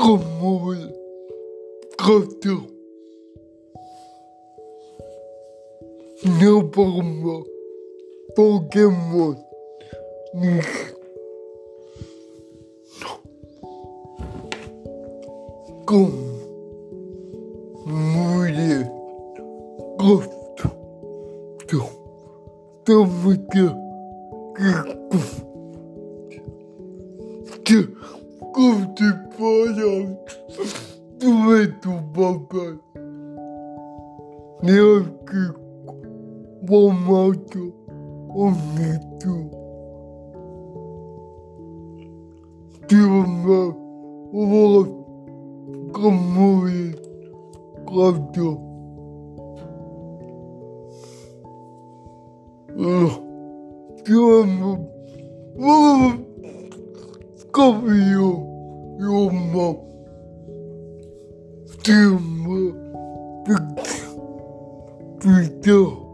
Comment Crater. Néoparma. Pokémon. Comme. Mouillé. Croft. Tomate. Comme. Comme. Que. Que. Como te paras. Tú ves tu papá. Mira que. Mamato. Omito. Tío, mamá. Vos. Como bien. Gato. Tío, mamá.